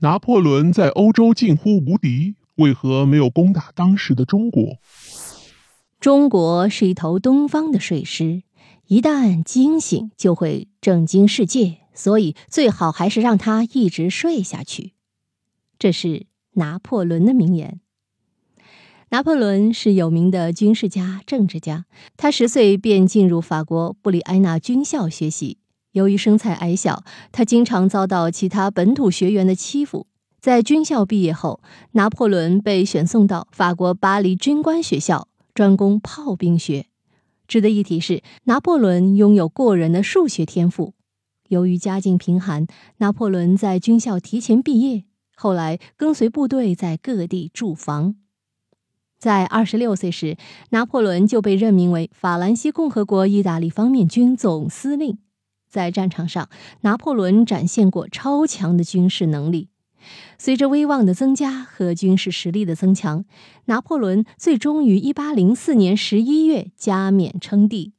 拿破仑在欧洲近乎无敌，为何没有攻打当时的中国？中国是一头东方的睡狮，一旦惊醒就会震惊世界，所以最好还是让它一直睡下去。这是拿破仑的名言。拿破仑是有名的军事家、政治家。他十岁便进入法国布里埃纳军校学习。由于身材矮小，他经常遭到其他本土学员的欺负。在军校毕业后，拿破仑被选送到法国巴黎军官学校，专攻炮兵学。值得一提是，拿破仑拥有过人的数学天赋。由于家境贫寒，拿破仑在军校提前毕业，后来跟随部队在各地驻防。在二十六岁时，拿破仑就被任命为法兰西共和国意大利方面军总司令。在战场上，拿破仑展现过超强的军事能力。随着威望的增加和军事实力的增强，拿破仑最终于一八零四年十一月加冕称帝，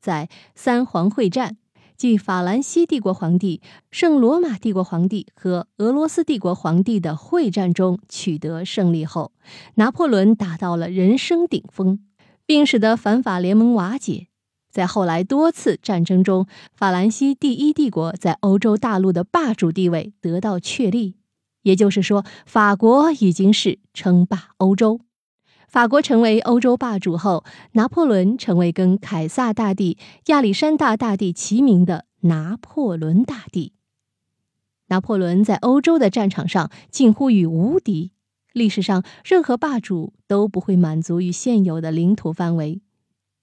在三皇会战。即法兰西帝国皇帝、圣罗马帝国皇帝和俄罗斯帝国皇帝的会战中取得胜利后，拿破仑达到了人生顶峰，并使得反法联盟瓦解。在后来多次战争中，法兰西第一帝国在欧洲大陆的霸主地位得到确立。也就是说，法国已经是称霸欧洲。法国成为欧洲霸主后，拿破仑成为跟凯撒大帝、亚历山大大帝齐名的拿破仑大帝。拿破仑在欧洲的战场上近乎于无敌。历史上，任何霸主都不会满足于现有的领土范围。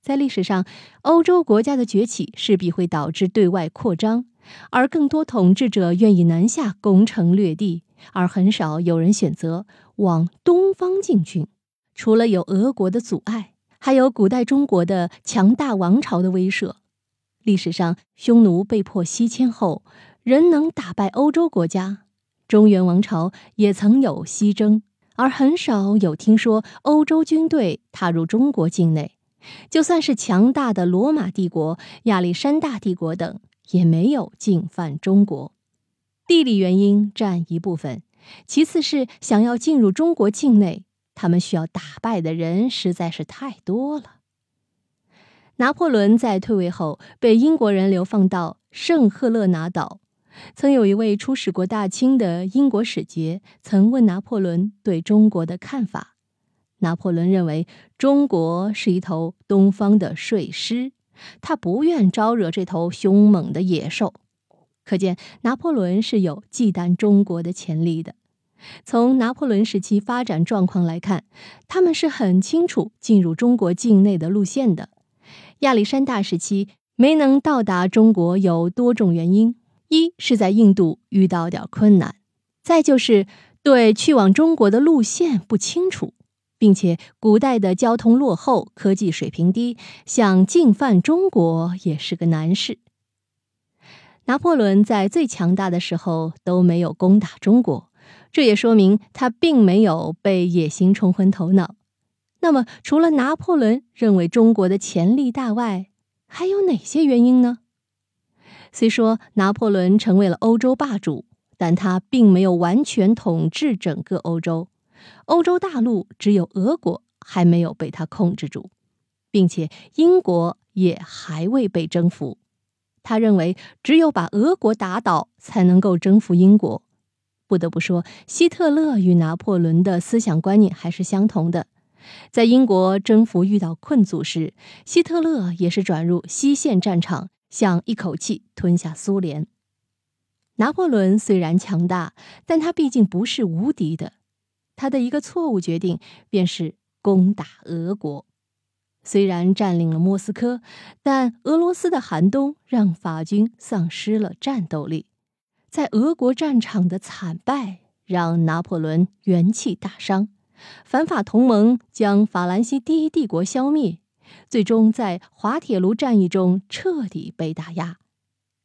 在历史上，欧洲国家的崛起势必会导致对外扩张，而更多统治者愿意南下攻城略地，而很少有人选择往东方进军。除了有俄国的阻碍，还有古代中国的强大王朝的威慑。历史上，匈奴被迫西迁后，仍能打败欧洲国家；中原王朝也曾有西征，而很少有听说欧洲军队踏入中国境内。就算是强大的罗马帝国、亚历山大帝国等，也没有进犯中国。地理原因占一部分，其次是想要进入中国境内。他们需要打败的人实在是太多了。拿破仑在退位后被英国人流放到圣赫勒拿岛。曾有一位出使过大清的英国使节，曾问拿破仑对中国的看法。拿破仑认为中国是一头东方的睡狮，他不愿招惹这头凶猛的野兽。可见拿破仑是有忌惮中国的潜力的。从拿破仑时期发展状况来看，他们是很清楚进入中国境内的路线的。亚历山大时期没能到达中国有多种原因：一是在印度遇到点困难，再就是对去往中国的路线不清楚，并且古代的交通落后，科技水平低，想进犯中国也是个难事。拿破仑在最强大的时候都没有攻打中国。这也说明他并没有被野心冲昏头脑。那么，除了拿破仑认为中国的潜力大外，还有哪些原因呢？虽说拿破仑成为了欧洲霸主，但他并没有完全统治整个欧洲。欧洲大陆只有俄国还没有被他控制住，并且英国也还未被征服。他认为，只有把俄国打倒，才能够征服英国。不得不说，希特勒与拿破仑的思想观念还是相同的。在英国征服遇到困阻时，希特勒也是转入西线战场，想一口气吞下苏联。拿破仑虽然强大，但他毕竟不是无敌的。他的一个错误决定便是攻打俄国。虽然占领了莫斯科，但俄罗斯的寒冬让法军丧失了战斗力。在俄国战场的惨败让拿破仑元气大伤，反法同盟将法兰西第一帝国消灭，最终在滑铁卢战役中彻底被打压。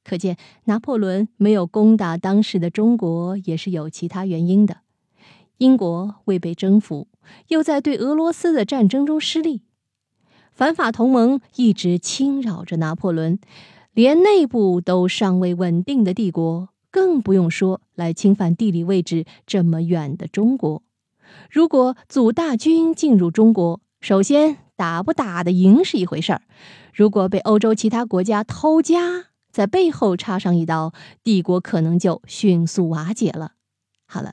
可见拿破仑没有攻打当时的中国也是有其他原因的。英国未被征服，又在对俄罗斯的战争中失利，反法同盟一直侵扰着拿破仑，连内部都尚未稳定的帝国。更不用说来侵犯地理位置这么远的中国。如果组大军进入中国，首先打不打得赢是一回事儿；如果被欧洲其他国家偷家，在背后插上一刀，帝国可能就迅速瓦解了。好了，